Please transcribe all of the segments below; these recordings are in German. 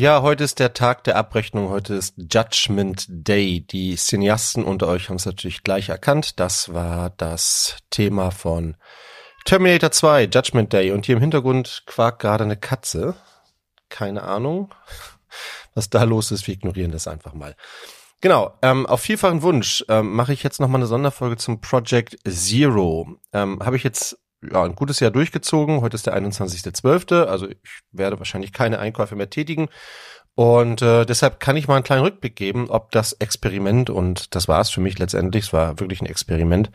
Ja, heute ist der Tag der Abrechnung, heute ist Judgment Day. Die Cineasten unter euch haben es natürlich gleich erkannt. Das war das Thema von Terminator 2, Judgment Day. Und hier im Hintergrund quakt gerade eine Katze. Keine Ahnung, was da los ist. Wir ignorieren das einfach mal. Genau, ähm, auf vielfachen Wunsch ähm, mache ich jetzt nochmal eine Sonderfolge zum Project Zero. Ähm, Habe ich jetzt ja, ein gutes Jahr durchgezogen. Heute ist der 21.12., also ich werde wahrscheinlich keine Einkäufe mehr tätigen. Und äh, deshalb kann ich mal einen kleinen Rückblick geben, ob das Experiment, und das war es für mich letztendlich, es war wirklich ein Experiment,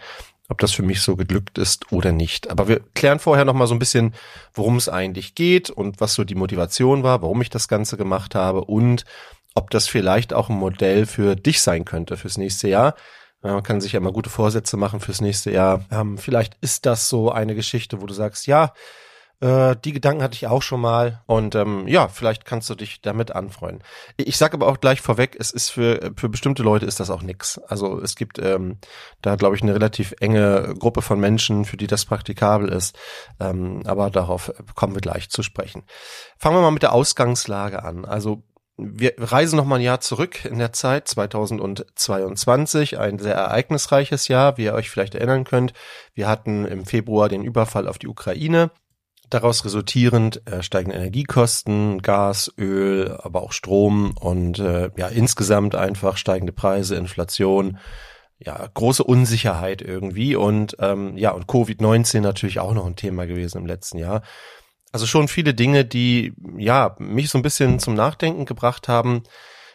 ob das für mich so geglückt ist oder nicht. Aber wir klären vorher noch mal so ein bisschen, worum es eigentlich geht und was so die Motivation war, warum ich das Ganze gemacht habe und ob das vielleicht auch ein Modell für dich sein könnte fürs nächste Jahr. Man kann sich ja immer gute Vorsätze machen fürs nächste Jahr. Ähm, vielleicht ist das so eine Geschichte, wo du sagst, ja, äh, die Gedanken hatte ich auch schon mal und ähm, ja, vielleicht kannst du dich damit anfreuen. Ich sage aber auch gleich vorweg, es ist für für bestimmte Leute ist das auch nix. Also es gibt ähm, da glaube ich eine relativ enge Gruppe von Menschen, für die das praktikabel ist. Ähm, aber darauf kommen wir gleich zu sprechen. Fangen wir mal mit der Ausgangslage an. Also wir reisen noch mal ein Jahr zurück in der Zeit, 2022, ein sehr ereignisreiches Jahr, wie ihr euch vielleicht erinnern könnt. Wir hatten im Februar den Überfall auf die Ukraine. Daraus resultierend äh, steigen Energiekosten, Gas, Öl, aber auch Strom und äh, ja insgesamt einfach steigende Preise, Inflation, ja große Unsicherheit irgendwie und ähm, ja und Covid-19 natürlich auch noch ein Thema gewesen im letzten Jahr. Also schon viele Dinge, die ja mich so ein bisschen zum Nachdenken gebracht haben.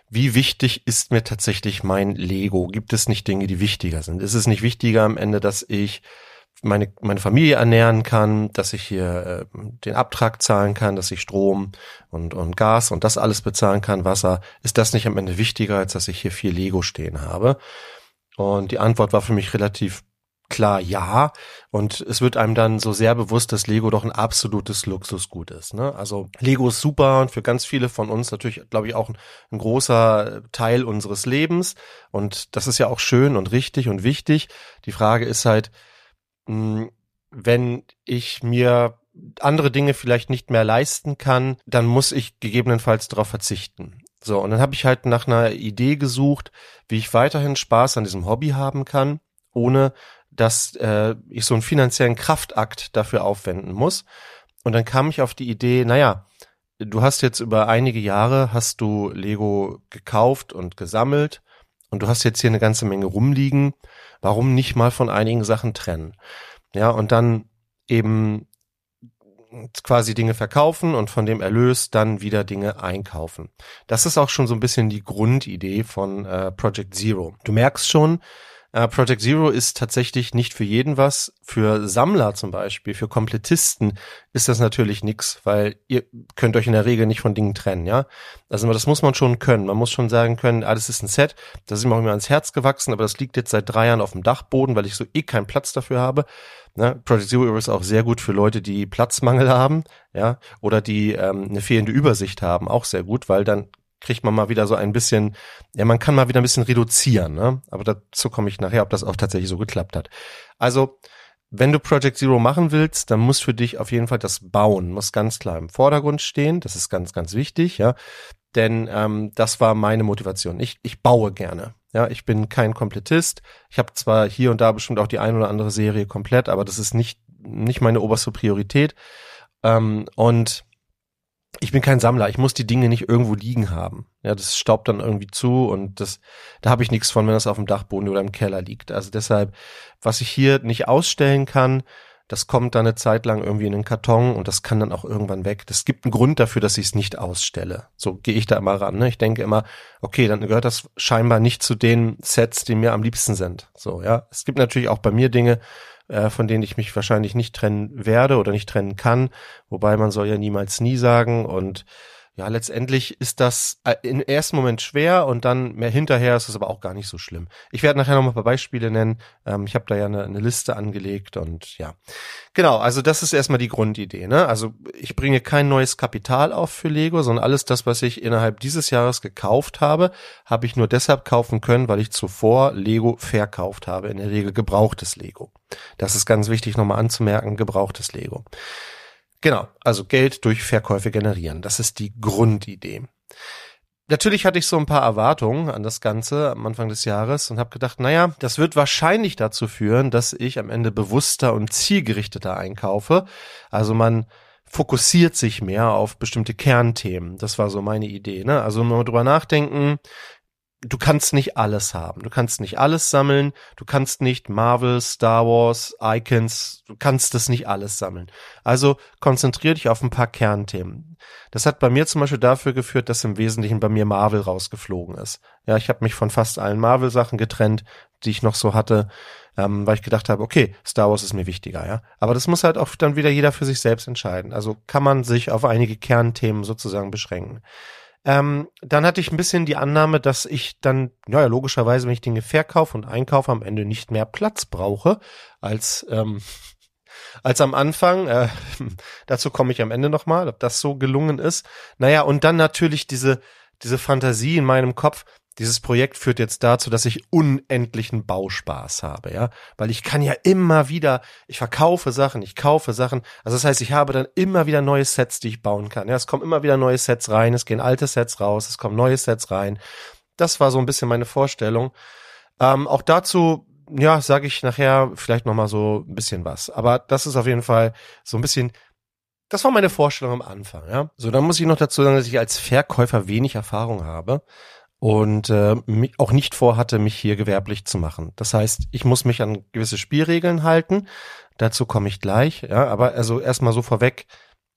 Wie wichtig ist mir tatsächlich mein Lego? Gibt es nicht Dinge, die wichtiger sind? Ist es nicht wichtiger am Ende, dass ich meine, meine Familie ernähren kann, dass ich hier äh, den Abtrag zahlen kann, dass ich Strom und, und Gas und das alles bezahlen kann, Wasser, ist das nicht am Ende wichtiger, als dass ich hier viel Lego stehen habe? Und die Antwort war für mich relativ klar ja. Und es wird einem dann so sehr bewusst, dass Lego doch ein absolutes Luxusgut ist. Ne? Also Lego ist super und für ganz viele von uns natürlich, glaube ich, auch ein, ein, großer Teil unseres Lebens. Und das ist ja auch schön und richtig und wichtig. Die Frage ist halt, hm, wenn ich mir andere Dinge vielleicht nicht mehr leisten kann, dann muss ich gegebenenfalls darauf verzichten. So, und dann habe ich halt nach einer Idee gesucht, wie ich weiterhin Spaß an diesem Hobby haben kann, ohne dass äh, ich so einen finanziellen Kraftakt dafür aufwenden muss. Und dann kam ich auf die Idee, naja, du hast jetzt über einige Jahre, hast du Lego gekauft und gesammelt und du hast jetzt hier eine ganze Menge rumliegen warum nicht mal von einigen Sachen trennen? Ja, und dann eben quasi Dinge verkaufen und von dem Erlös dann wieder Dinge einkaufen. Das ist auch schon so ein bisschen die Grundidee von äh, Project Zero. Du merkst schon, Uh, Project Zero ist tatsächlich nicht für jeden was. Für Sammler zum Beispiel, für Komplettisten ist das natürlich nix, weil ihr könnt euch in der Regel nicht von Dingen trennen, ja. Also das muss man schon können. Man muss schon sagen können, alles ah, ist ein Set, das ist mir auch immer ans Herz gewachsen, aber das liegt jetzt seit drei Jahren auf dem Dachboden, weil ich so eh keinen Platz dafür habe. Ne? Project Zero ist auch sehr gut für Leute, die Platzmangel haben, ja, oder die ähm, eine fehlende Übersicht haben, auch sehr gut, weil dann kriegt man mal wieder so ein bisschen, ja, man kann mal wieder ein bisschen reduzieren, ne? Aber dazu komme ich nachher, ob das auch tatsächlich so geklappt hat. Also, wenn du Project Zero machen willst, dann muss für dich auf jeden Fall das Bauen, muss ganz klar im Vordergrund stehen. Das ist ganz, ganz wichtig, ja. Denn ähm, das war meine Motivation. Ich, ich baue gerne. Ja, ich bin kein Komplettist. Ich habe zwar hier und da bestimmt auch die ein oder andere Serie komplett, aber das ist nicht, nicht meine oberste Priorität. Ähm, und ich bin kein Sammler, ich muss die Dinge nicht irgendwo liegen haben. Ja, das staubt dann irgendwie zu und das, da habe ich nichts von, wenn das auf dem Dachboden oder im Keller liegt. Also deshalb, was ich hier nicht ausstellen kann, das kommt dann eine Zeit lang irgendwie in den Karton und das kann dann auch irgendwann weg. Das gibt einen Grund dafür, dass ich es nicht ausstelle. So gehe ich da immer ran. Ne? Ich denke immer, okay, dann gehört das scheinbar nicht zu den Sets, die mir am liebsten sind. So, ja. Es gibt natürlich auch bei mir Dinge, äh, von denen ich mich wahrscheinlich nicht trennen werde oder nicht trennen kann. Wobei man soll ja niemals nie sagen und ja, letztendlich ist das äh, im ersten Moment schwer und dann mehr hinterher ist es aber auch gar nicht so schlimm. Ich werde nachher noch mal ein paar Beispiele nennen. Ähm, ich habe da ja eine, eine, Liste angelegt und ja. Genau, also das ist erstmal die Grundidee. Ne? Also ich bringe kein neues Kapital auf für Lego, sondern alles das, was ich innerhalb dieses Jahres gekauft habe, habe ich nur deshalb kaufen können, weil ich zuvor Lego verkauft habe. In der Regel gebrauchtes Lego. Das ist ganz wichtig nochmal anzumerken, gebrauchtes Lego. Genau, also Geld durch Verkäufe generieren. Das ist die Grundidee. Natürlich hatte ich so ein paar Erwartungen an das Ganze am Anfang des Jahres und habe gedacht, naja, das wird wahrscheinlich dazu führen, dass ich am Ende bewusster und zielgerichteter einkaufe. Also man fokussiert sich mehr auf bestimmte Kernthemen. Das war so meine Idee. Ne? Also mal drüber nachdenken, du kannst nicht alles haben. Du kannst nicht alles sammeln. Du kannst nicht Marvel, Star Wars, Icons, du kannst das nicht alles sammeln. Also konzentrier dich auf ein paar Kernthemen. Das hat bei mir zum Beispiel dafür geführt, dass im Wesentlichen bei mir Marvel rausgeflogen ist. Ja, ich habe mich von fast allen Marvel-Sachen getrennt, die ich noch so hatte, ähm, weil ich gedacht habe, okay, Star Wars ist mir wichtiger, ja. Aber das muss halt auch dann wieder jeder für sich selbst entscheiden. Also kann man sich auf einige Kernthemen sozusagen beschränken. Ähm, dann hatte ich ein bisschen die Annahme, dass ich dann, ja, logischerweise, wenn ich Dinge verkaufe und einkaufe, am Ende nicht mehr Platz brauche als, ähm, als am Anfang. Äh, dazu komme ich am Ende nochmal, ob das so gelungen ist. Naja, und dann natürlich diese, diese Fantasie in meinem Kopf, dieses Projekt führt jetzt dazu, dass ich unendlichen Bauspaß habe, ja, weil ich kann ja immer wieder, ich verkaufe Sachen, ich kaufe Sachen, also das heißt, ich habe dann immer wieder neue Sets, die ich bauen kann, ja, es kommen immer wieder neue Sets rein, es gehen alte Sets raus, es kommen neue Sets rein, das war so ein bisschen meine Vorstellung. Ähm, auch dazu, ja, sage ich nachher vielleicht noch mal so ein bisschen was, aber das ist auf jeden Fall so ein bisschen das war meine Vorstellung am Anfang, ja. So, dann muss ich noch dazu sagen, dass ich als Verkäufer wenig Erfahrung habe und äh, auch nicht vorhatte, mich hier gewerblich zu machen. Das heißt, ich muss mich an gewisse Spielregeln halten. Dazu komme ich gleich, ja. Aber also erstmal so vorweg,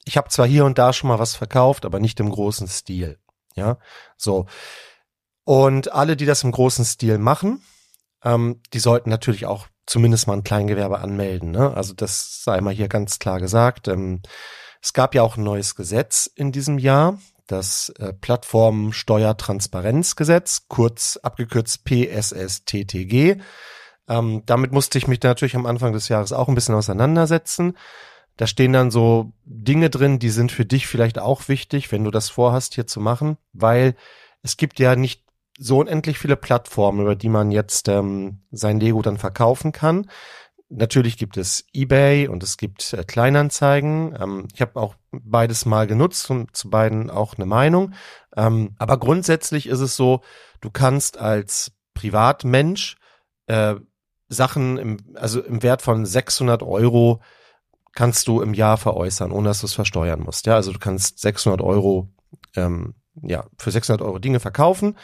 ich habe zwar hier und da schon mal was verkauft, aber nicht im großen Stil, ja. So. Und alle, die das im großen Stil machen, ähm, die sollten natürlich auch zumindest mal ein Kleingewerbe anmelden. Ne? Also das sei mal hier ganz klar gesagt. Ähm, es gab ja auch ein neues Gesetz in diesem Jahr, das äh, Plattformsteuertransparenzgesetz, kurz abgekürzt PSSTTG. Ähm, damit musste ich mich natürlich am Anfang des Jahres auch ein bisschen auseinandersetzen. Da stehen dann so Dinge drin, die sind für dich vielleicht auch wichtig, wenn du das vorhast, hier zu machen, weil es gibt ja nicht so unendlich viele Plattformen, über die man jetzt ähm, sein Lego dann verkaufen kann. Natürlich gibt es eBay und es gibt äh, Kleinanzeigen. Ähm, ich habe auch beides mal genutzt und zu beiden auch eine Meinung. Ähm, aber grundsätzlich ist es so, du kannst als Privatmensch äh, Sachen im, also im Wert von 600 Euro kannst du im Jahr veräußern, ohne dass du es versteuern musst. Ja, also du kannst 600 Euro, ähm, ja, für 600 Euro Dinge verkaufen.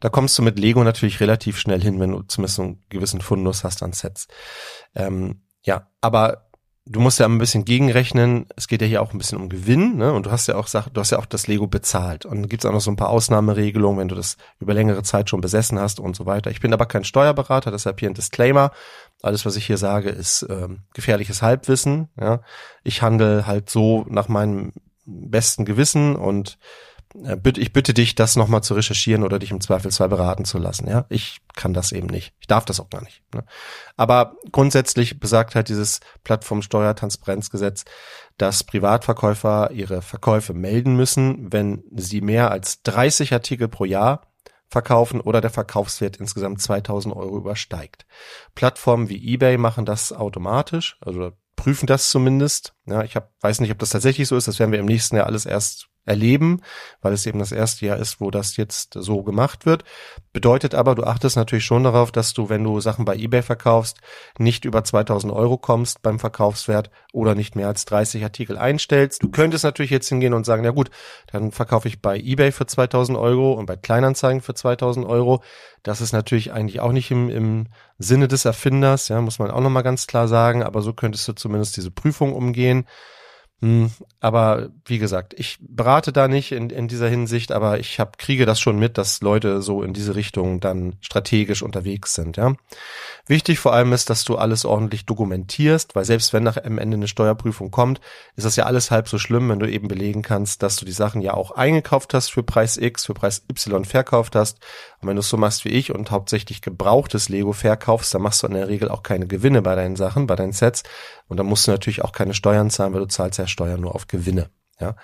Da kommst du mit Lego natürlich relativ schnell hin, wenn du zumindest einen gewissen Fundus hast an Sets. Ähm, ja, aber du musst ja ein bisschen gegenrechnen. Es geht ja hier auch ein bisschen um Gewinn, ne? Und du hast ja auch du hast ja auch das Lego bezahlt. Und gibt's auch noch so ein paar Ausnahmeregelungen, wenn du das über längere Zeit schon besessen hast und so weiter. Ich bin aber kein Steuerberater, deshalb hier ein Disclaimer. Alles, was ich hier sage, ist ähm, gefährliches Halbwissen. Ja? Ich handle halt so nach meinem besten Gewissen und ich bitte dich, das nochmal zu recherchieren oder dich im Zweifelsfall beraten zu lassen. Ja, ich kann das eben nicht. Ich darf das auch gar nicht. Ne? Aber grundsätzlich besagt halt dieses Plattformsteuertransparenzgesetz, dass Privatverkäufer ihre Verkäufe melden müssen, wenn sie mehr als 30 Artikel pro Jahr verkaufen oder der Verkaufswert insgesamt 2000 Euro übersteigt. Plattformen wie eBay machen das automatisch, also prüfen das zumindest. Ja, ich hab, weiß nicht, ob das tatsächlich so ist. Das werden wir im nächsten Jahr alles erst erleben, weil es eben das erste Jahr ist, wo das jetzt so gemacht wird. Bedeutet aber, du achtest natürlich schon darauf, dass du, wenn du Sachen bei eBay verkaufst, nicht über 2000 Euro kommst beim Verkaufswert oder nicht mehr als 30 Artikel einstellst. Du könntest natürlich jetzt hingehen und sagen, ja gut, dann verkaufe ich bei eBay für 2000 Euro und bei Kleinanzeigen für 2000 Euro. Das ist natürlich eigentlich auch nicht im, im Sinne des Erfinders, ja, muss man auch nochmal ganz klar sagen, aber so könntest du zumindest diese Prüfung umgehen. Hm, aber wie gesagt, ich berate da nicht in, in dieser Hinsicht, aber ich hab, kriege das schon mit, dass Leute so in diese Richtung dann strategisch unterwegs sind. Ja. Wichtig vor allem ist, dass du alles ordentlich dokumentierst, weil selbst wenn nach am Ende eine Steuerprüfung kommt, ist das ja alles halb so schlimm, wenn du eben belegen kannst, dass du die Sachen ja auch eingekauft hast für Preis X, für Preis Y verkauft hast. Und wenn du es so machst wie ich und hauptsächlich gebrauchtes Lego verkaufst, dann machst du in der Regel auch keine Gewinne bei deinen Sachen, bei deinen Sets. Und dann musst du natürlich auch keine Steuern zahlen, weil du zahlst ja Steuern nur auf Gewinne. Ja,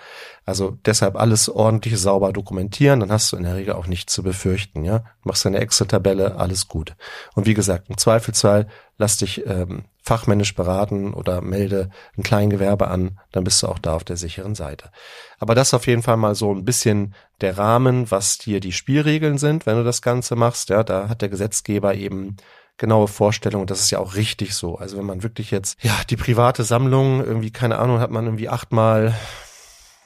also deshalb alles ordentlich sauber dokumentieren, dann hast du in der Regel auch nichts zu befürchten. Ja, machst eine Excel-Tabelle, alles gut. Und wie gesagt, im Zweifelsfall lass dich ähm, fachmännisch beraten oder melde ein Kleingewerbe an, dann bist du auch da auf der sicheren Seite. Aber das ist auf jeden Fall mal so ein bisschen der Rahmen, was hier die Spielregeln sind, wenn du das Ganze machst. Ja, da hat der Gesetzgeber eben genaue Vorstellung. Das ist ja auch richtig so. Also wenn man wirklich jetzt, ja, die private Sammlung, irgendwie, keine Ahnung, hat man irgendwie achtmal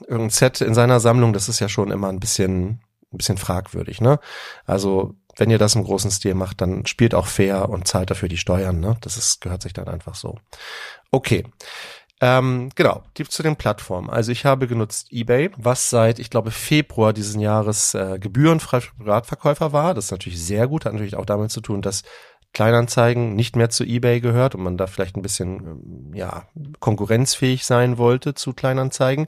irgendein Set in seiner Sammlung, das ist ja schon immer ein bisschen, ein bisschen fragwürdig, ne? Also, wenn ihr das im großen Stil macht, dann spielt auch fair und zahlt dafür die Steuern, ne? Das ist, gehört sich dann einfach so. Okay. Ähm, genau, die zu den Plattformen. Also ich habe genutzt eBay, was seit, ich glaube, Februar diesen Jahres äh, gebührenfrei für Privatverkäufer war. Das ist natürlich sehr gut, hat natürlich auch damit zu tun, dass Kleinanzeigen nicht mehr zu eBay gehört und man da vielleicht ein bisschen ähm, ja konkurrenzfähig sein wollte zu Kleinanzeigen.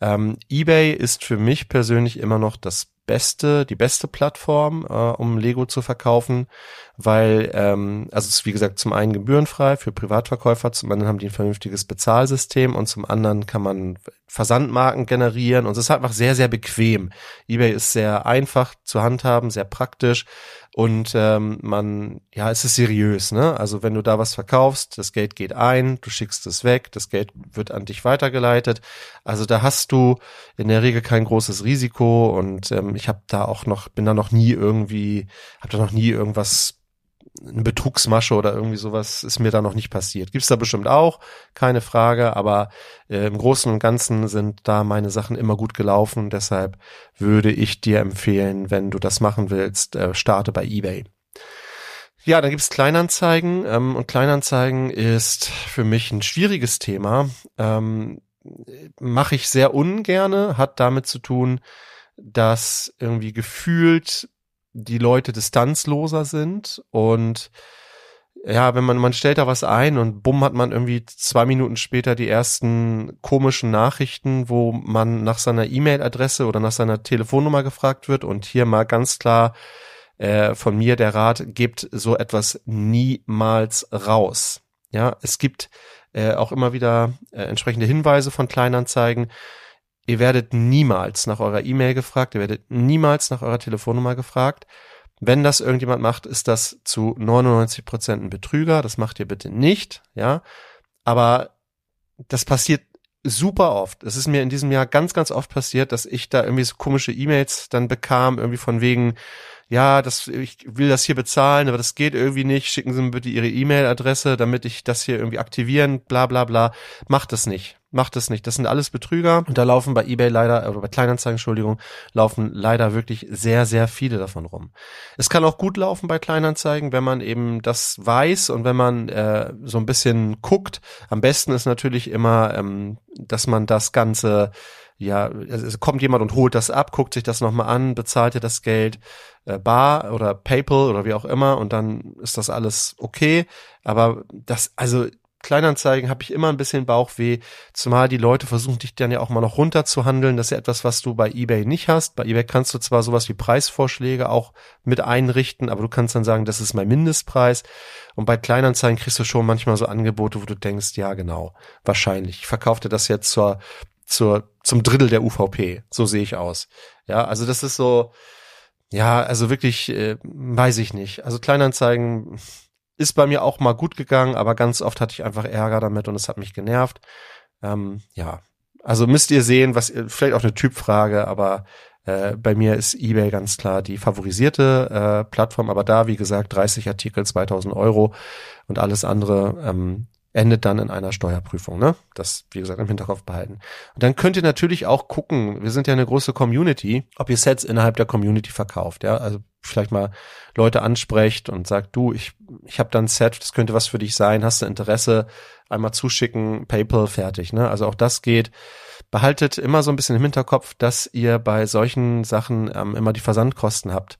Ähm, eBay ist für mich persönlich immer noch das beste, die beste Plattform, äh, um Lego zu verkaufen, weil, ähm, also es ist wie gesagt zum einen gebührenfrei für Privatverkäufer, zum anderen haben die ein vernünftiges Bezahlsystem und zum anderen kann man Versandmarken generieren und es ist einfach sehr, sehr bequem. eBay ist sehr einfach zu handhaben, sehr praktisch und ähm, man, ja, es ist seriös, ne? Also wenn du da was verkaufst, das Geld geht ein, du schickst es weg, das Geld wird an dich weitergeleitet. Also da hast du in der Regel kein großes Risiko und ähm, ich habe da auch noch, bin da noch nie irgendwie, habe da noch nie irgendwas eine Betrugsmasche oder irgendwie sowas ist mir da noch nicht passiert. Gibt's da bestimmt auch, keine Frage, aber äh, im Großen und Ganzen sind da meine Sachen immer gut gelaufen. Deshalb würde ich dir empfehlen, wenn du das machen willst, äh, starte bei eBay. Ja, dann gibt's Kleinanzeigen ähm, und Kleinanzeigen ist für mich ein schwieriges Thema. Ähm, Mache ich sehr ungerne, hat damit zu tun, dass irgendwie gefühlt die Leute distanzloser sind und ja, wenn man, man stellt da was ein und bumm hat man irgendwie zwei Minuten später die ersten komischen Nachrichten, wo man nach seiner E-Mail-Adresse oder nach seiner Telefonnummer gefragt wird und hier mal ganz klar äh, von mir der Rat, gebt so etwas niemals raus. Ja, es gibt äh, auch immer wieder äh, entsprechende Hinweise von Kleinanzeigen. Ihr werdet niemals nach eurer E-Mail gefragt, ihr werdet niemals nach eurer Telefonnummer gefragt. Wenn das irgendjemand macht, ist das zu 99 Prozent ein Betrüger. Das macht ihr bitte nicht, ja. Aber das passiert super oft. Es ist mir in diesem Jahr ganz, ganz oft passiert, dass ich da irgendwie so komische E-Mails dann bekam, irgendwie von wegen, ja, das, ich will das hier bezahlen, aber das geht irgendwie nicht. Schicken Sie mir bitte Ihre E-Mail-Adresse, damit ich das hier irgendwie aktivieren, bla bla bla. Macht das nicht. Macht das nicht. Das sind alles Betrüger. Und da laufen bei eBay leider, oder bei Kleinanzeigen, Entschuldigung, laufen leider wirklich sehr, sehr viele davon rum. Es kann auch gut laufen bei Kleinanzeigen, wenn man eben das weiß und wenn man äh, so ein bisschen guckt. Am besten ist natürlich immer, ähm, dass man das Ganze ja, also es kommt jemand und holt das ab, guckt sich das nochmal an, bezahlt dir das Geld äh, bar oder PayPal oder wie auch immer und dann ist das alles okay. Aber das, also Kleinanzeigen habe ich immer ein bisschen Bauchweh, zumal die Leute versuchen dich dann ja auch mal noch runterzuhandeln. Das ist ja etwas, was du bei eBay nicht hast. Bei eBay kannst du zwar sowas wie Preisvorschläge auch mit einrichten, aber du kannst dann sagen, das ist mein Mindestpreis. Und bei Kleinanzeigen kriegst du schon manchmal so Angebote, wo du denkst, ja genau, wahrscheinlich. Ich verkaufte das jetzt zur, zur, zum Drittel der UVP. So sehe ich aus. Ja, also das ist so, ja, also wirklich, äh, weiß ich nicht. Also Kleinanzeigen ist bei mir auch mal gut gegangen, aber ganz oft hatte ich einfach Ärger damit und es hat mich genervt. Ähm, ja, also müsst ihr sehen, was vielleicht auch eine Typfrage, aber äh, bei mir ist eBay ganz klar die favorisierte äh, Plattform, aber da, wie gesagt, 30 Artikel, 2000 Euro und alles andere ähm, endet dann in einer Steuerprüfung. Ne? Das, wie gesagt, im Hinterkopf behalten. Und dann könnt ihr natürlich auch gucken, wir sind ja eine große Community, ob ihr Sets innerhalb der Community verkauft. Ja, also vielleicht mal Leute ansprecht und sagt, du, ich, ich habe da ein Set, das könnte was für dich sein, hast du Interesse, einmal zuschicken, PayPal, fertig. Ne? Also auch das geht. Behaltet immer so ein bisschen im Hinterkopf, dass ihr bei solchen Sachen ähm, immer die Versandkosten habt.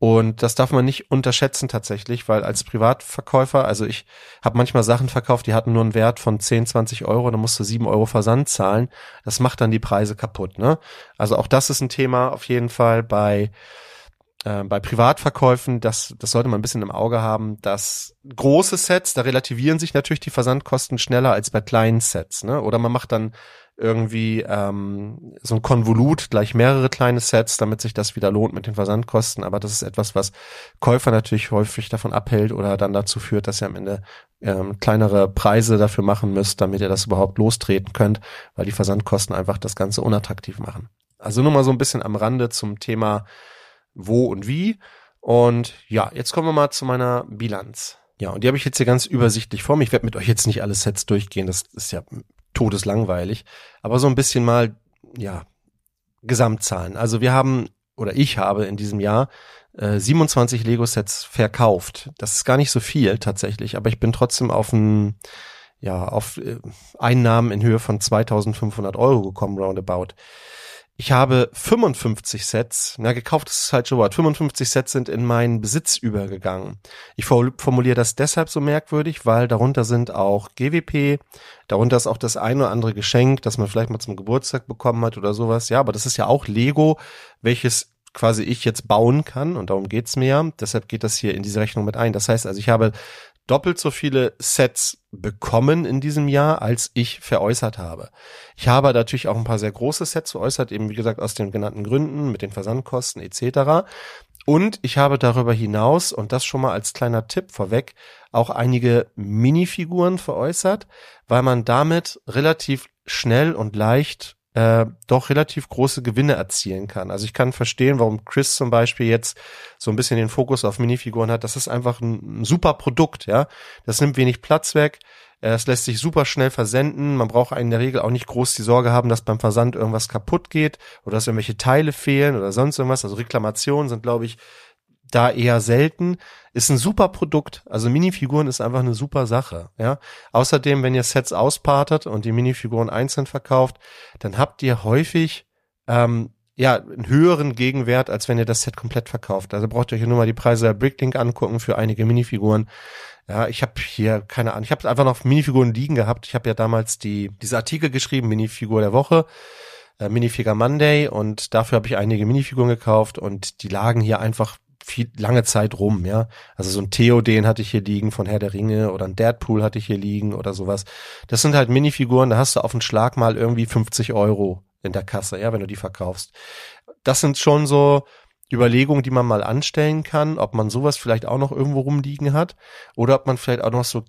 Und das darf man nicht unterschätzen tatsächlich, weil als Privatverkäufer, also ich habe manchmal Sachen verkauft, die hatten nur einen Wert von 10, 20 Euro, da musst du 7 Euro Versand zahlen. Das macht dann die Preise kaputt. Ne? Also auch das ist ein Thema auf jeden Fall bei äh, bei Privatverkäufen, das, das sollte man ein bisschen im Auge haben, dass große Sets, da relativieren sich natürlich die Versandkosten schneller als bei kleinen Sets. Ne? Oder man macht dann irgendwie ähm, so ein Konvolut, gleich mehrere kleine Sets, damit sich das wieder lohnt mit den Versandkosten. Aber das ist etwas, was Käufer natürlich häufig davon abhält oder dann dazu führt, dass ihr am Ende ähm, kleinere Preise dafür machen müsst, damit ihr das überhaupt lostreten könnt, weil die Versandkosten einfach das Ganze unattraktiv machen. Also nur mal so ein bisschen am Rande zum Thema wo und wie. Und ja, jetzt kommen wir mal zu meiner Bilanz. Ja, und die habe ich jetzt hier ganz übersichtlich vor mir. Ich werde mit euch jetzt nicht alle Sets durchgehen, das ist ja todeslangweilig. Aber so ein bisschen mal, ja, Gesamtzahlen. Also wir haben, oder ich habe in diesem Jahr äh, 27 Lego-Sets verkauft. Das ist gar nicht so viel tatsächlich, aber ich bin trotzdem auf ein, ja, auf äh, Einnahmen in Höhe von 2500 Euro gekommen, roundabout. Ich habe 55 Sets, na gekauft ist das falsche Wort, 55 Sets sind in meinen Besitz übergegangen. Ich formuliere das deshalb so merkwürdig, weil darunter sind auch GWP, darunter ist auch das ein oder andere Geschenk, das man vielleicht mal zum Geburtstag bekommen hat oder sowas. Ja, aber das ist ja auch Lego, welches quasi ich jetzt bauen kann und darum geht's mir ja. Deshalb geht das hier in diese Rechnung mit ein. Das heißt also, ich habe doppelt so viele Sets bekommen in diesem Jahr, als ich veräußert habe. Ich habe natürlich auch ein paar sehr große Sets veräußert, eben wie gesagt aus den genannten Gründen, mit den Versandkosten etc. Und ich habe darüber hinaus, und das schon mal als kleiner Tipp vorweg, auch einige Minifiguren veräußert, weil man damit relativ schnell und leicht äh, doch relativ große Gewinne erzielen kann. Also ich kann verstehen, warum Chris zum Beispiel jetzt so ein bisschen den Fokus auf Minifiguren hat. Das ist einfach ein, ein super Produkt, ja. Das nimmt wenig Platz weg. Äh, es lässt sich super schnell versenden. Man braucht in der Regel auch nicht groß die Sorge haben, dass beim Versand irgendwas kaputt geht oder dass irgendwelche Teile fehlen oder sonst irgendwas. Also Reklamationen sind, glaube ich, da eher selten. Ist ein super Produkt. Also Minifiguren ist einfach eine super Sache. Ja. Außerdem, wenn ihr Sets auspartet und die Minifiguren einzeln verkauft, dann habt ihr häufig ähm, ja einen höheren Gegenwert, als wenn ihr das Set komplett verkauft. Also braucht ihr hier nur mal die Preise der Bricklink angucken für einige Minifiguren. Ja, ich habe hier keine Ahnung. Ich habe einfach noch Minifiguren liegen gehabt. Ich habe ja damals die diese Artikel geschrieben, Minifigur der Woche äh, Minifigure Monday und dafür habe ich einige Minifiguren gekauft und die lagen hier einfach viel lange Zeit rum, ja. Also so ein Theoden hatte ich hier liegen von Herr der Ringe oder ein Deadpool hatte ich hier liegen oder sowas. Das sind halt Minifiguren, da hast du auf den Schlag mal irgendwie 50 Euro in der Kasse, ja, wenn du die verkaufst. Das sind schon so Überlegungen, die man mal anstellen kann, ob man sowas vielleicht auch noch irgendwo rumliegen hat oder ob man vielleicht auch noch so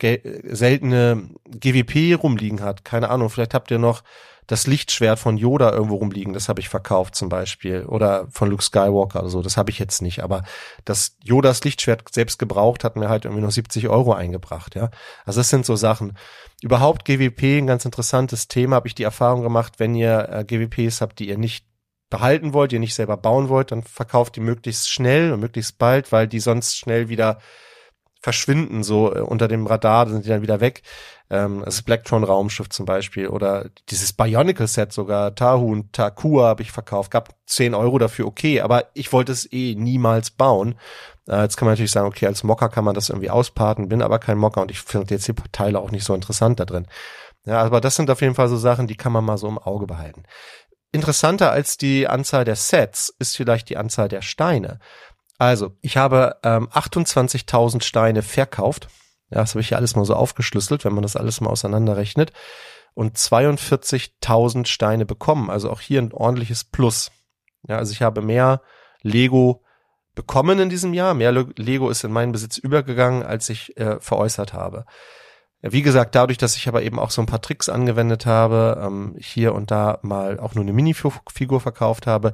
seltene GWP rumliegen hat. Keine Ahnung, vielleicht habt ihr noch das Lichtschwert von Yoda irgendwo rumliegen, das habe ich verkauft zum Beispiel. Oder von Luke Skywalker oder so, das habe ich jetzt nicht. Aber das Yodas Lichtschwert selbst gebraucht hat mir halt irgendwie noch 70 Euro eingebracht, ja. Also das sind so Sachen. Überhaupt GWP, ein ganz interessantes Thema, habe ich die Erfahrung gemacht, wenn ihr äh, GWPs habt, die ihr nicht behalten wollt, ihr nicht selber bauen wollt, dann verkauft die möglichst schnell und möglichst bald, weil die sonst schnell wieder verschwinden, so äh, unter dem Radar, sind die dann wieder weg. Ähm, das Blacktron Raumschiff zum Beispiel oder dieses Bionicle Set sogar, Tahu und Takua habe ich verkauft, gab 10 Euro dafür, okay, aber ich wollte es eh niemals bauen. Äh, jetzt kann man natürlich sagen, okay, als Mocker kann man das irgendwie ausparten, bin aber kein Mocker und ich finde jetzt die Teile auch nicht so interessant da drin. Ja, aber das sind auf jeden Fall so Sachen, die kann man mal so im Auge behalten. Interessanter als die Anzahl der Sets ist vielleicht die Anzahl der Steine. Also, ich habe ähm, 28.000 Steine verkauft. Ja, das habe ich hier alles mal so aufgeschlüsselt, wenn man das alles mal auseinanderrechnet. Und 42.000 Steine bekommen. Also auch hier ein ordentliches Plus. Ja, also ich habe mehr Lego bekommen in diesem Jahr. Mehr Lego ist in meinen Besitz übergegangen, als ich äh, veräußert habe. Wie gesagt, dadurch, dass ich aber eben auch so ein paar Tricks angewendet habe, ähm, hier und da mal auch nur eine Minifigur verkauft habe,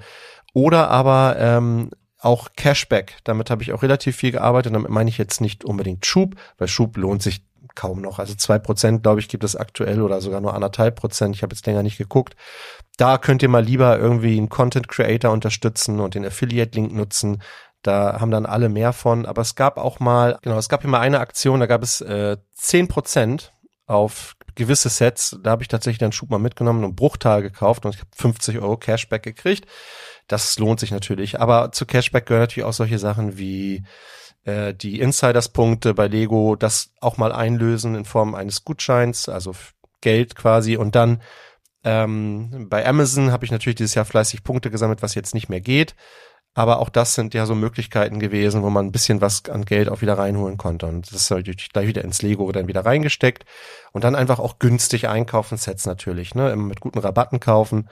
oder aber ähm, auch Cashback. Damit habe ich auch relativ viel gearbeitet. Damit meine ich jetzt nicht unbedingt Schub, weil Schub lohnt sich kaum noch. Also zwei Prozent, glaube ich, gibt es aktuell oder sogar nur anderthalb Prozent. Ich habe jetzt länger nicht geguckt. Da könnt ihr mal lieber irgendwie einen Content Creator unterstützen und den Affiliate Link nutzen. Da haben dann alle mehr von. Aber es gab auch mal, genau, es gab immer eine Aktion, da gab es äh, zehn äh, Prozent auf gewisse Sets. Da habe ich tatsächlich dann Schub mal mitgenommen und Bruchteil gekauft und ich habe 50 Euro Cashback gekriegt. Das lohnt sich natürlich. Aber zu Cashback gehören natürlich auch solche Sachen wie äh, die Insiders-Punkte bei Lego, das auch mal einlösen in Form eines Gutscheins, also Geld quasi. Und dann ähm, bei Amazon habe ich natürlich dieses Jahr fleißig Punkte gesammelt, was jetzt nicht mehr geht. Aber auch das sind ja so Möglichkeiten gewesen, wo man ein bisschen was an Geld auch wieder reinholen konnte. Und das ist natürlich gleich wieder ins Lego dann wieder reingesteckt. Und dann einfach auch günstig einkaufen, Sets natürlich, ne? Immer mit guten Rabatten kaufen.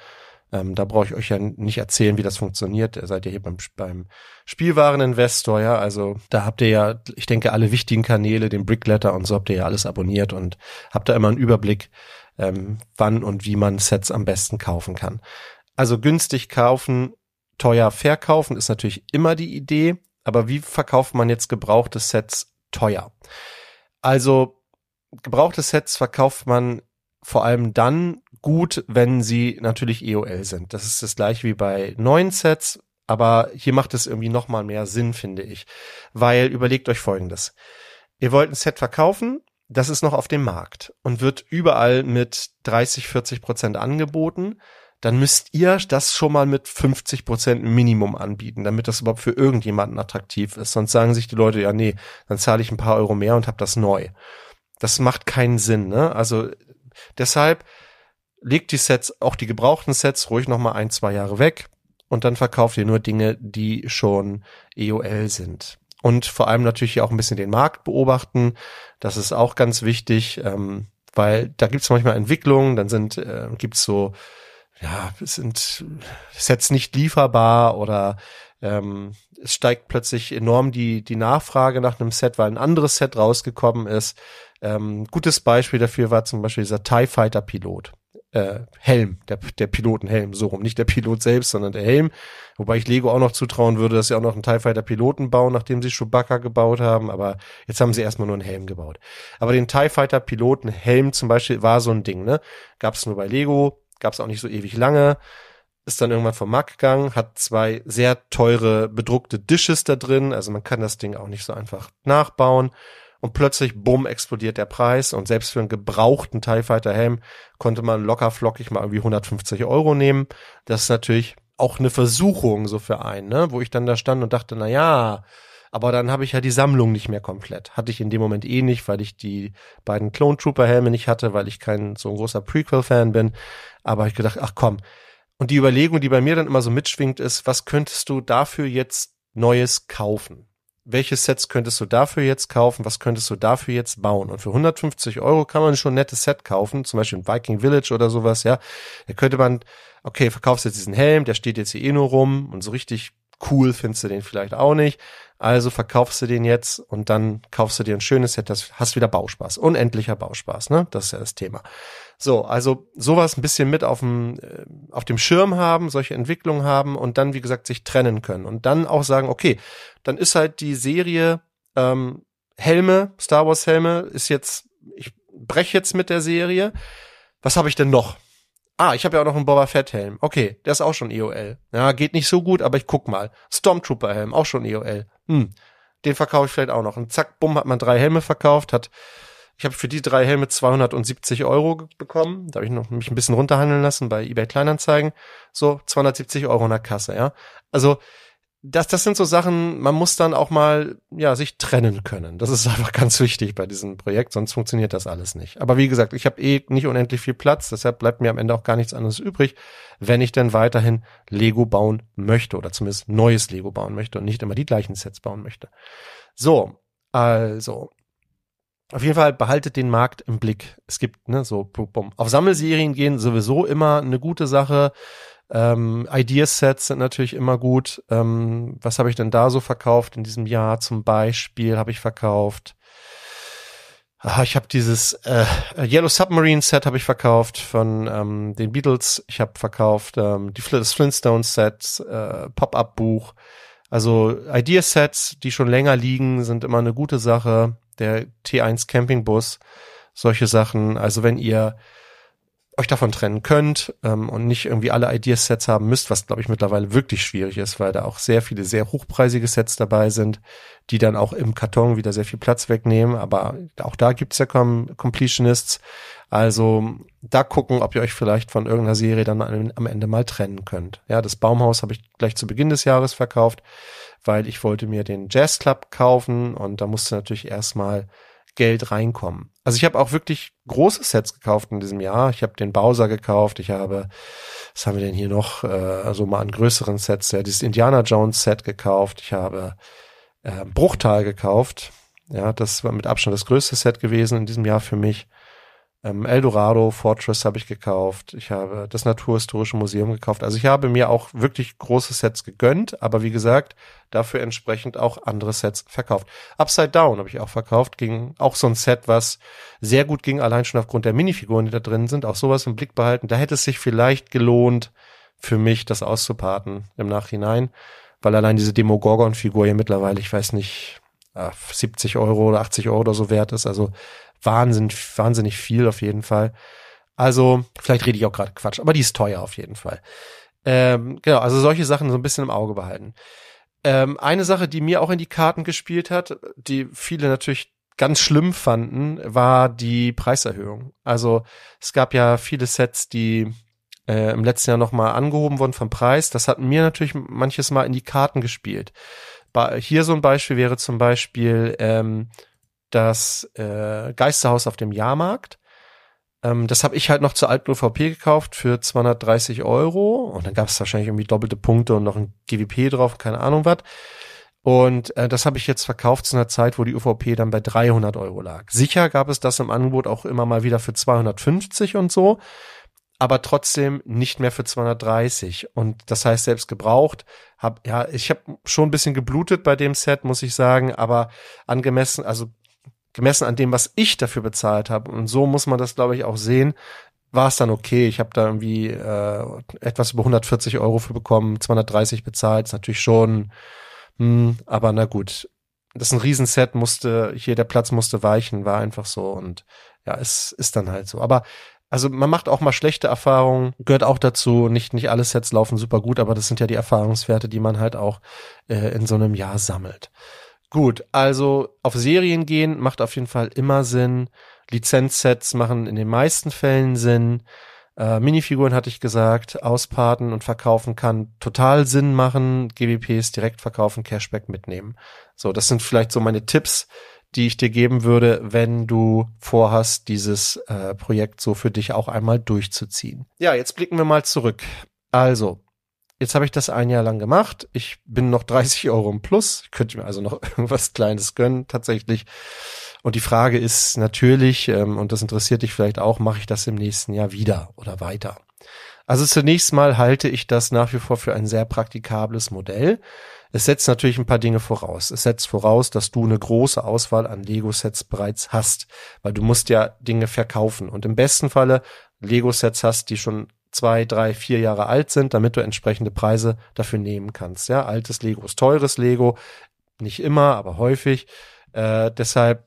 Ähm, da brauche ich euch ja nicht erzählen, wie das funktioniert. Ihr seid ja hier beim, beim Spielwareninvestor, ja. Also da habt ihr ja, ich denke, alle wichtigen Kanäle, den Brickletter und so habt ihr ja alles abonniert und habt da immer einen Überblick, ähm, wann und wie man Sets am besten kaufen kann. Also günstig kaufen, teuer verkaufen ist natürlich immer die Idee. Aber wie verkauft man jetzt gebrauchte Sets teuer? Also gebrauchte Sets verkauft man vor allem dann gut, wenn sie natürlich EOL sind. Das ist das gleiche wie bei neuen Sets, aber hier macht es irgendwie noch mal mehr Sinn, finde ich. Weil überlegt euch Folgendes. Ihr wollt ein Set verkaufen, das ist noch auf dem Markt und wird überall mit 30, 40 Prozent angeboten. Dann müsst ihr das schon mal mit 50 Prozent Minimum anbieten, damit das überhaupt für irgendjemanden attraktiv ist. Sonst sagen sich die Leute, ja, nee, dann zahle ich ein paar Euro mehr und habe das neu. Das macht keinen Sinn, ne? Also deshalb legt die Sets, auch die gebrauchten Sets, ruhig nochmal ein, zwei Jahre weg und dann verkauft ihr nur Dinge, die schon EOL sind. Und vor allem natürlich auch ein bisschen den Markt beobachten. Das ist auch ganz wichtig, ähm, weil da gibt es manchmal Entwicklungen, dann sind, äh, gibt's so, ja, es sind Sets nicht lieferbar oder ähm, es steigt plötzlich enorm die, die Nachfrage nach einem Set, weil ein anderes Set rausgekommen ist. Ähm, gutes Beispiel dafür war zum Beispiel dieser TIE Fighter Pilot äh, Helm, der, der Pilotenhelm, so rum. Nicht der Pilot selbst, sondern der Helm. Wobei ich Lego auch noch zutrauen würde, dass sie auch noch einen TIE Fighter Piloten bauen, nachdem sie Chewbacca gebaut haben. Aber jetzt haben sie erstmal nur einen Helm gebaut. Aber den TIE Fighter Piloten Helm zum Beispiel war so ein Ding, ne? Gab es nur bei Lego, gab es auch nicht so ewig lange. Ist dann irgendwann vom Markt gegangen, hat zwei sehr teure bedruckte Dishes da drin. Also man kann das Ding auch nicht so einfach nachbauen und plötzlich, bumm, explodiert der Preis und selbst für einen gebrauchten TIE Fighter Helm konnte man locker flockig mal irgendwie 150 Euro nehmen. Das ist natürlich auch eine Versuchung so für einen, ne? wo ich dann da stand und dachte, na ja, aber dann habe ich ja die Sammlung nicht mehr komplett. Hatte ich in dem Moment eh nicht, weil ich die beiden Clone Trooper Helme nicht hatte, weil ich kein so ein großer Prequel-Fan bin. Aber ich gedacht, ach komm. Und die Überlegung, die bei mir dann immer so mitschwingt, ist, was könntest du dafür jetzt Neues kaufen? Welche Sets könntest du dafür jetzt kaufen, was könntest du dafür jetzt bauen. Und für 150 Euro kann man schon ein nettes Set kaufen, zum Beispiel ein Viking Village oder sowas, ja. Da könnte man, okay, verkaufst jetzt diesen Helm, der steht jetzt hier eh nur rum und so richtig cool findest du den vielleicht auch nicht. Also verkaufst du den jetzt und dann kaufst du dir ein schönes Set, das hast wieder Bauspaß. Unendlicher Bauspaß, ne? Das ist ja das Thema. So, also sowas ein bisschen mit auf dem, äh, auf dem Schirm haben, solche Entwicklungen haben und dann, wie gesagt, sich trennen können. Und dann auch sagen, okay, dann ist halt die Serie ähm, Helme, Star Wars Helme, ist jetzt, ich breche jetzt mit der Serie. Was habe ich denn noch? Ah, ich habe ja auch noch einen Boba Fett Helm. Okay, der ist auch schon EOL. Ja, geht nicht so gut, aber ich guck mal. Stormtrooper Helm, auch schon EOL. Hm, den verkaufe ich vielleicht auch noch. Und zack, bumm, hat man drei Helme verkauft, hat ich habe für die drei Helme 270 Euro bekommen. Da habe ich noch mich ein bisschen runterhandeln lassen bei eBay Kleinanzeigen. So 270 Euro in der Kasse, ja. Also das, das sind so Sachen, man muss dann auch mal, ja, sich trennen können. Das ist einfach ganz wichtig bei diesem Projekt, sonst funktioniert das alles nicht. Aber wie gesagt, ich habe eh nicht unendlich viel Platz, deshalb bleibt mir am Ende auch gar nichts anderes übrig, wenn ich denn weiterhin Lego bauen möchte oder zumindest neues Lego bauen möchte und nicht immer die gleichen Sets bauen möchte. So, also, auf jeden Fall behaltet den Markt im Blick. Es gibt, ne, so, bumm. Auf Sammelserien gehen sowieso immer eine gute Sache. Ähm, Ideasets sind natürlich immer gut. Ähm, was habe ich denn da so verkauft in diesem Jahr? Zum Beispiel habe ich verkauft. Ah, ich habe dieses äh, Yellow Submarine Set habe ich verkauft von ähm, den Beatles. Ich habe verkauft ähm, die das Flintstone Set, äh, Pop-up Buch. Also Ideasets, die schon länger liegen, sind immer eine gute Sache. Der T1 Campingbus, solche Sachen. Also wenn ihr euch davon trennen könnt ähm, und nicht irgendwie alle Ideasets haben müsst, was glaube ich mittlerweile wirklich schwierig ist, weil da auch sehr viele sehr hochpreisige Sets dabei sind, die dann auch im Karton wieder sehr viel Platz wegnehmen. Aber auch da gibt's ja Com Completionists. Also da gucken, ob ihr euch vielleicht von irgendeiner Serie dann am Ende mal trennen könnt. Ja, das Baumhaus habe ich gleich zu Beginn des Jahres verkauft, weil ich wollte mir den Jazz Club kaufen und da musste natürlich erstmal Geld reinkommen. Also ich habe auch wirklich große Sets gekauft in diesem Jahr. Ich habe den Bowser gekauft. Ich habe, was haben wir denn hier noch? Äh, also mal an größeren Sets, ja, dieses Indiana Jones Set gekauft. Ich habe äh, Bruchtal gekauft. Ja, das war mit Abstand das größte Set gewesen in diesem Jahr für mich. Ähm, Eldorado Fortress habe ich gekauft. Ich habe das Naturhistorische Museum gekauft. Also ich habe mir auch wirklich große Sets gegönnt, aber wie gesagt, dafür entsprechend auch andere Sets verkauft. Upside Down habe ich auch verkauft, ging auch so ein Set, was sehr gut ging, allein schon aufgrund der Minifiguren, die da drin sind. Auch sowas im Blick behalten. Da hätte es sich vielleicht gelohnt, für mich das auszuparten im Nachhinein, weil allein diese Demogorgon-Figur hier mittlerweile, ich weiß nicht, 70 Euro oder 80 Euro oder so wert ist. Also wahnsinnig, wahnsinnig viel auf jeden Fall. Also, vielleicht rede ich auch gerade Quatsch, aber die ist teuer auf jeden Fall. Ähm, genau, also solche Sachen so ein bisschen im Auge behalten. Ähm, eine Sache, die mir auch in die Karten gespielt hat, die viele natürlich ganz schlimm fanden, war die Preiserhöhung. Also es gab ja viele Sets, die äh, im letzten Jahr nochmal angehoben wurden vom Preis. Das hat mir natürlich manches Mal in die Karten gespielt. Hier so ein Beispiel wäre zum Beispiel ähm, das äh, Geisterhaus auf dem Jahrmarkt. Ähm, das habe ich halt noch zur alten UVP gekauft für 230 Euro. Und dann gab es wahrscheinlich irgendwie doppelte Punkte und noch ein GWP drauf, keine Ahnung was. Und äh, das habe ich jetzt verkauft zu einer Zeit, wo die UVP dann bei 300 Euro lag. Sicher gab es das im Angebot auch immer mal wieder für 250 und so, aber trotzdem nicht mehr für 230. Und das heißt, selbst gebraucht, hab, ja, ich habe schon ein bisschen geblutet bei dem Set, muss ich sagen, aber angemessen, also gemessen an dem, was ich dafür bezahlt habe. Und so muss man das, glaube ich, auch sehen. war es dann okay. Ich habe da irgendwie äh, etwas über 140 Euro für bekommen, 230 bezahlt, ist natürlich schon, hm, aber na gut. Das ist ein Riesenset, musste, hier der Platz musste weichen, war einfach so und ja, es ist dann halt so. Aber also man macht auch mal schlechte Erfahrungen, gehört auch dazu. Nicht, nicht alle Sets laufen super gut, aber das sind ja die Erfahrungswerte, die man halt auch äh, in so einem Jahr sammelt. Gut, also auf Serien gehen macht auf jeden Fall immer Sinn. Lizenzsets machen in den meisten Fällen Sinn. Äh, Minifiguren hatte ich gesagt, ausparten und verkaufen kann total Sinn machen. GWPs direkt verkaufen, Cashback mitnehmen. So, das sind vielleicht so meine Tipps, die ich dir geben würde, wenn du vorhast, dieses äh, Projekt so für dich auch einmal durchzuziehen. Ja, jetzt blicken wir mal zurück. Also, Jetzt habe ich das ein Jahr lang gemacht. Ich bin noch 30 Euro im Plus. Ich könnte mir also noch irgendwas Kleines gönnen, tatsächlich. Und die Frage ist natürlich, ähm, und das interessiert dich vielleicht auch, mache ich das im nächsten Jahr wieder oder weiter? Also zunächst mal halte ich das nach wie vor für ein sehr praktikables Modell. Es setzt natürlich ein paar Dinge voraus. Es setzt voraus, dass du eine große Auswahl an Lego-Sets bereits hast, weil du musst ja Dinge verkaufen und im besten Falle Lego-Sets hast, die schon zwei, drei, vier Jahre alt sind, damit du entsprechende Preise dafür nehmen kannst. Ja, altes Lego ist teures Lego, nicht immer, aber häufig. Äh, deshalb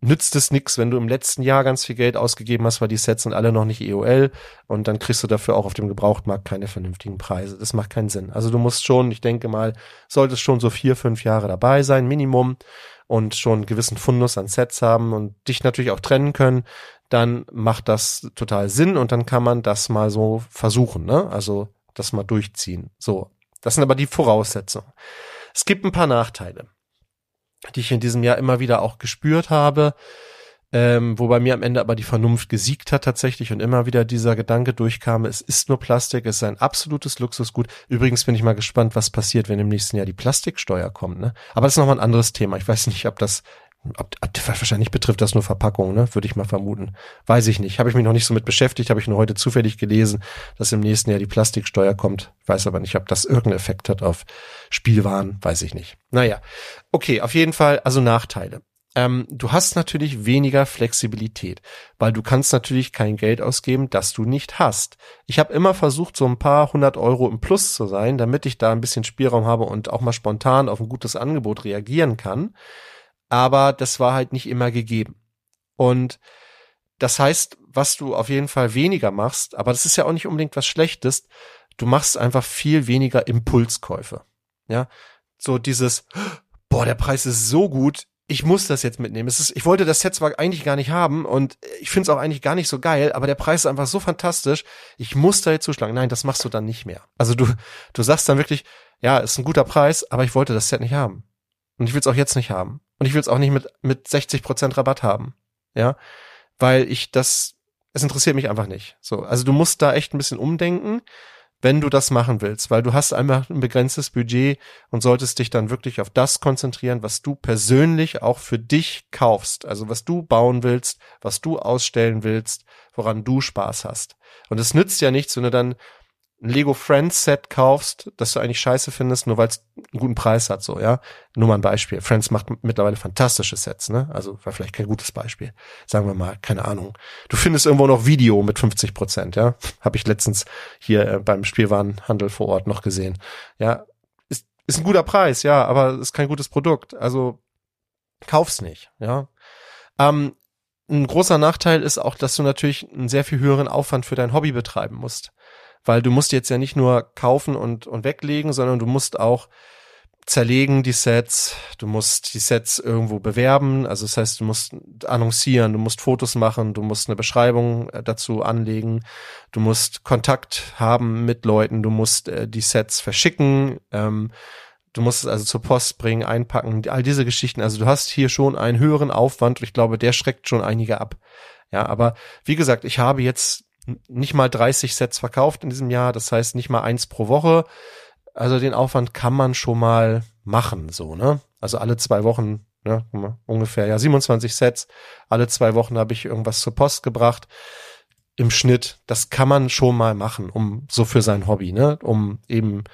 nützt es nix, wenn du im letzten Jahr ganz viel Geld ausgegeben hast, weil die Sets sind alle noch nicht EOL und dann kriegst du dafür auch auf dem Gebrauchtmarkt keine vernünftigen Preise. Das macht keinen Sinn. Also du musst schon, ich denke mal, solltest schon so vier, fünf Jahre dabei sein, Minimum und schon einen gewissen Fundus an Sets haben und dich natürlich auch trennen können, dann macht das total Sinn und dann kann man das mal so versuchen, ne? Also das mal durchziehen. So, das sind aber die Voraussetzungen. Es gibt ein paar Nachteile, die ich in diesem Jahr immer wieder auch gespürt habe, ähm, wobei mir am Ende aber die Vernunft gesiegt hat tatsächlich und immer wieder dieser Gedanke durchkam, es ist nur Plastik, es ist ein absolutes Luxusgut. Übrigens bin ich mal gespannt, was passiert, wenn im nächsten Jahr die Plastiksteuer kommt. Ne? Aber das ist nochmal ein anderes Thema. Ich weiß nicht, ob das ob, wahrscheinlich betrifft das nur Verpackungen, ne? Würde ich mal vermuten. Weiß ich nicht. Habe ich mich noch nicht so mit beschäftigt, habe ich nur heute zufällig gelesen, dass im nächsten Jahr die Plastiksteuer kommt. Weiß aber nicht, ob das irgendeinen Effekt hat auf Spielwaren, weiß ich nicht. Naja. Okay, auf jeden Fall, also Nachteile. Ähm, du hast natürlich weniger Flexibilität, weil du kannst natürlich kein Geld ausgeben, das du nicht hast. Ich habe immer versucht, so ein paar hundert Euro im Plus zu sein, damit ich da ein bisschen Spielraum habe und auch mal spontan auf ein gutes Angebot reagieren kann aber das war halt nicht immer gegeben. Und das heißt, was du auf jeden Fall weniger machst, aber das ist ja auch nicht unbedingt was Schlechtes, du machst einfach viel weniger Impulskäufe. Ja, so dieses, boah, der Preis ist so gut, ich muss das jetzt mitnehmen. Es ist, ich wollte das Set zwar eigentlich gar nicht haben und ich finde es auch eigentlich gar nicht so geil, aber der Preis ist einfach so fantastisch, ich muss da jetzt zuschlagen. Nein, das machst du dann nicht mehr. Also du, du sagst dann wirklich, ja, ist ein guter Preis, aber ich wollte das Set nicht haben. Und ich will es auch jetzt nicht haben. Und ich will es auch nicht mit, mit 60 Prozent Rabatt haben. Ja. Weil ich das, es interessiert mich einfach nicht. So. Also du musst da echt ein bisschen umdenken, wenn du das machen willst, weil du hast einfach ein begrenztes Budget und solltest dich dann wirklich auf das konzentrieren, was du persönlich auch für dich kaufst. Also was du bauen willst, was du ausstellen willst, woran du Spaß hast. Und es nützt ja nichts, wenn du dann ein Lego Friends Set kaufst, das du eigentlich scheiße findest, nur weil es einen guten Preis hat, so, ja. Nur mal ein Beispiel. Friends macht mittlerweile fantastische Sets, ne? Also war vielleicht kein gutes Beispiel. Sagen wir mal, keine Ahnung. Du findest irgendwo noch Video mit 50 Prozent, ja. Habe ich letztens hier äh, beim Spielwarenhandel vor Ort noch gesehen. Ja, ist, ist ein guter Preis, ja, aber ist kein gutes Produkt. Also kauf's nicht, ja. Ähm, ein großer Nachteil ist auch, dass du natürlich einen sehr viel höheren Aufwand für dein Hobby betreiben musst weil du musst jetzt ja nicht nur kaufen und, und weglegen, sondern du musst auch zerlegen die Sets, du musst die Sets irgendwo bewerben, also das heißt, du musst annoncieren, du musst Fotos machen, du musst eine Beschreibung äh, dazu anlegen, du musst Kontakt haben mit Leuten, du musst äh, die Sets verschicken, ähm, du musst es also zur Post bringen, einpacken, all diese Geschichten, also du hast hier schon einen höheren Aufwand und ich glaube, der schreckt schon einige ab. Ja, aber wie gesagt, ich habe jetzt nicht mal 30 Sets verkauft in diesem Jahr, das heißt nicht mal eins pro Woche. Also den Aufwand kann man schon mal machen, so, ne? Also alle zwei Wochen, ne, ungefähr, ja, 27 Sets. Alle zwei Wochen habe ich irgendwas zur Post gebracht. Im Schnitt, das kann man schon mal machen, um so für sein Hobby, ne? Um eben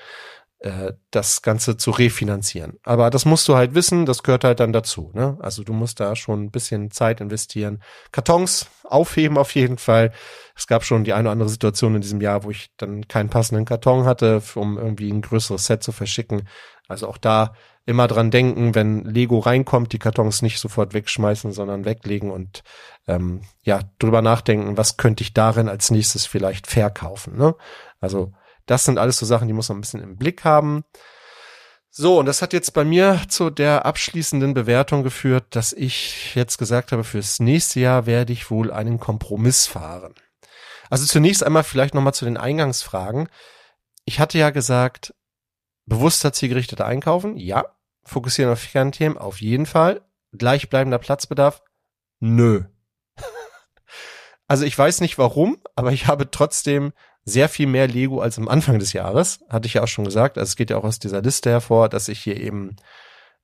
äh, das Ganze zu refinanzieren. Aber das musst du halt wissen, das gehört halt dann dazu. Ne? Also du musst da schon ein bisschen Zeit investieren. Kartons aufheben auf jeden Fall. Es gab schon die eine oder andere Situation in diesem Jahr, wo ich dann keinen passenden Karton hatte, um irgendwie ein größeres Set zu verschicken. Also auch da immer dran denken, wenn Lego reinkommt, die Kartons nicht sofort wegschmeißen, sondern weglegen und ähm, ja drüber nachdenken, was könnte ich darin als nächstes vielleicht verkaufen. Ne? Also das sind alles so Sachen, die muss man ein bisschen im Blick haben. So, und das hat jetzt bei mir zu der abschließenden Bewertung geführt, dass ich jetzt gesagt habe, fürs nächste Jahr werde ich wohl einen Kompromiss fahren. Also zunächst einmal vielleicht nochmal zu den Eingangsfragen. Ich hatte ja gesagt, bewusster zielgerichteter Einkaufen, ja. Fokussieren auf Kernthemen, auf jeden Fall. Gleichbleibender Platzbedarf, nö. also ich weiß nicht warum, aber ich habe trotzdem sehr viel mehr Lego als am Anfang des Jahres, hatte ich ja auch schon gesagt. Also es geht ja auch aus dieser Liste hervor, dass ich hier eben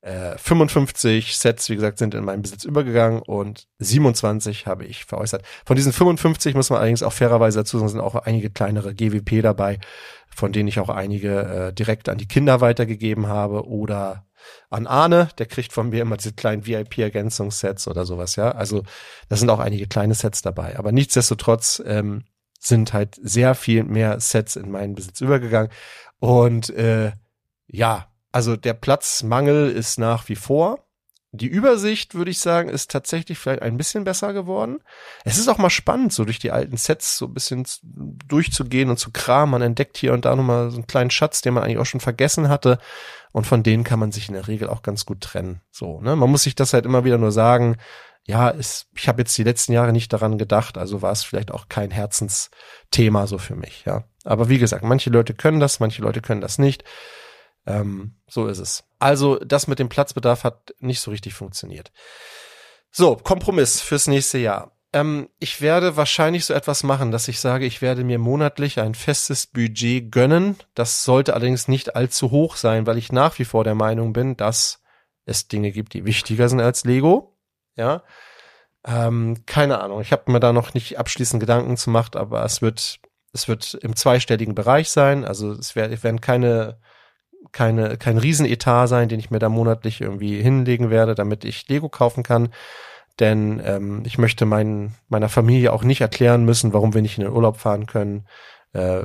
äh, 55 Sets, wie gesagt, sind in meinen Besitz übergegangen und 27 habe ich veräußert. Von diesen 55 muss man allerdings auch fairerweise dazu sagen, sind auch einige kleinere GWP dabei, von denen ich auch einige äh, direkt an die Kinder weitergegeben habe oder an Arne, der kriegt von mir immer diese kleinen VIP-Ergänzungssets oder sowas, ja. Also da sind auch einige kleine Sets dabei. Aber nichtsdestotrotz ähm, sind halt sehr viel mehr Sets in meinen Besitz übergegangen. Und äh, ja, also der Platzmangel ist nach wie vor. Die Übersicht, würde ich sagen, ist tatsächlich vielleicht ein bisschen besser geworden. Es ist auch mal spannend, so durch die alten Sets so ein bisschen durchzugehen und zu kramen. Man entdeckt hier und da nochmal so einen kleinen Schatz, den man eigentlich auch schon vergessen hatte. Und von denen kann man sich in der Regel auch ganz gut trennen. So, ne? Man muss sich das halt immer wieder nur sagen, ja, ist, ich habe jetzt die letzten Jahre nicht daran gedacht, also war es vielleicht auch kein Herzensthema so für mich, ja. Aber wie gesagt, manche Leute können das, manche Leute können das nicht. Ähm, so ist es. Also das mit dem Platzbedarf hat nicht so richtig funktioniert. So, Kompromiss fürs nächste Jahr. Ähm, ich werde wahrscheinlich so etwas machen, dass ich sage, ich werde mir monatlich ein festes Budget gönnen. Das sollte allerdings nicht allzu hoch sein, weil ich nach wie vor der Meinung bin, dass es Dinge gibt, die wichtiger sind als Lego ja. Ähm, keine Ahnung. Ich habe mir da noch nicht abschließend Gedanken gemacht, aber es wird, es wird im zweistelligen Bereich sein. Also es werden keine, keine, kein Riesenetat sein, den ich mir da monatlich irgendwie hinlegen werde, damit ich Lego kaufen kann. Denn ähm, ich möchte mein, meiner Familie auch nicht erklären müssen, warum wir nicht in den Urlaub fahren können. Äh,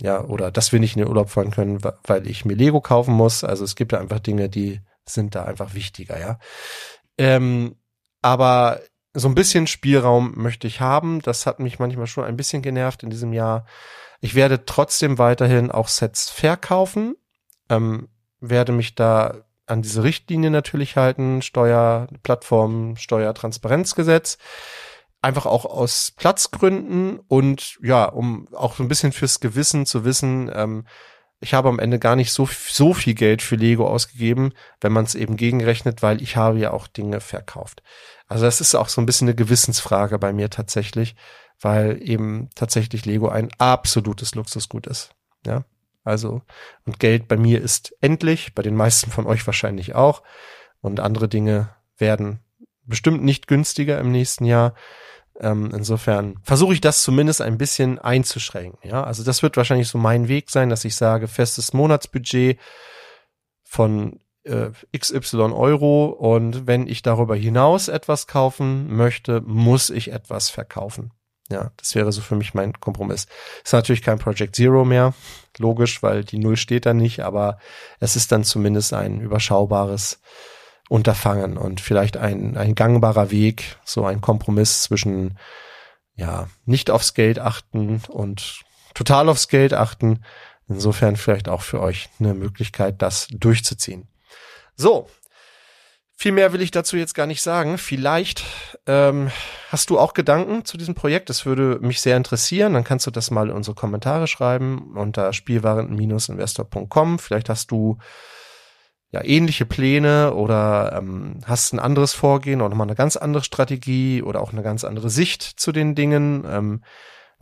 ja, oder dass wir nicht in den Urlaub fahren können, weil ich mir Lego kaufen muss. Also es gibt ja einfach Dinge, die sind da einfach wichtiger, ja. Ähm, aber so ein bisschen Spielraum möchte ich haben. Das hat mich manchmal schon ein bisschen genervt in diesem Jahr. Ich werde trotzdem weiterhin auch Sets verkaufen, ähm, werde mich da an diese Richtlinie natürlich halten, Steuer, Plattform, Steuertransparenzgesetz. Einfach auch aus Platzgründen und ja, um auch so ein bisschen fürs Gewissen zu wissen, ähm, ich habe am Ende gar nicht so, so viel Geld für Lego ausgegeben, wenn man es eben gegenrechnet, weil ich habe ja auch Dinge verkauft. Also das ist auch so ein bisschen eine Gewissensfrage bei mir tatsächlich, weil eben tatsächlich Lego ein absolutes Luxusgut ist. Ja, also und Geld bei mir ist endlich, bei den meisten von euch wahrscheinlich auch und andere Dinge werden bestimmt nicht günstiger im nächsten Jahr. Ähm, insofern versuche ich das zumindest ein bisschen einzuschränken. Ja, also das wird wahrscheinlich so mein Weg sein, dass ich sage, festes Monatsbudget von äh, XY Euro und wenn ich darüber hinaus etwas kaufen möchte, muss ich etwas verkaufen. Ja, das wäre so für mich mein Kompromiss. Ist natürlich kein Project Zero mehr, logisch, weil die Null steht da nicht, aber es ist dann zumindest ein überschaubares Unterfangen und vielleicht ein, ein gangbarer Weg, so ein Kompromiss zwischen, ja, nicht aufs Geld achten und total aufs Geld achten. Insofern vielleicht auch für euch eine Möglichkeit, das durchzuziehen. So, viel mehr will ich dazu jetzt gar nicht sagen. Vielleicht ähm, hast du auch Gedanken zu diesem Projekt. Das würde mich sehr interessieren. Dann kannst du das mal in unsere Kommentare schreiben unter spielwaren-investor.com. Vielleicht hast du ja ähnliche Pläne oder ähm, hast ein anderes Vorgehen oder nochmal eine ganz andere Strategie oder auch eine ganz andere Sicht zu den Dingen. Ähm,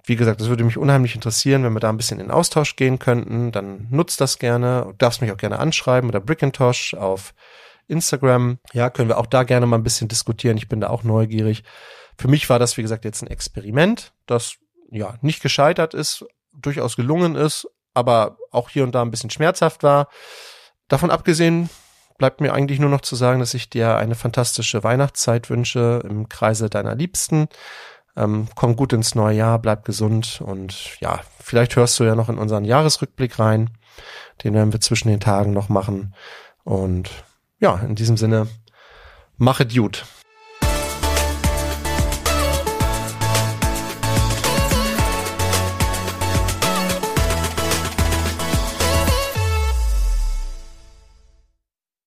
wie gesagt, das würde mich unheimlich interessieren, wenn wir da ein bisschen in Austausch gehen könnten. Dann nutzt das gerne. Du darfst mich auch gerne anschreiben oder Brickintosh auf Instagram. Ja, können wir auch da gerne mal ein bisschen diskutieren. Ich bin da auch neugierig. Für mich war das, wie gesagt, jetzt ein Experiment, das ja nicht gescheitert ist, durchaus gelungen ist, aber auch hier und da ein bisschen schmerzhaft war. Davon abgesehen bleibt mir eigentlich nur noch zu sagen, dass ich dir eine fantastische Weihnachtszeit wünsche im Kreise deiner Liebsten. Ähm, komm gut ins neue Jahr, bleib gesund und ja, vielleicht hörst du ja noch in unseren Jahresrückblick rein. Den werden wir zwischen den Tagen noch machen. Und ja, in diesem Sinne, machet gut.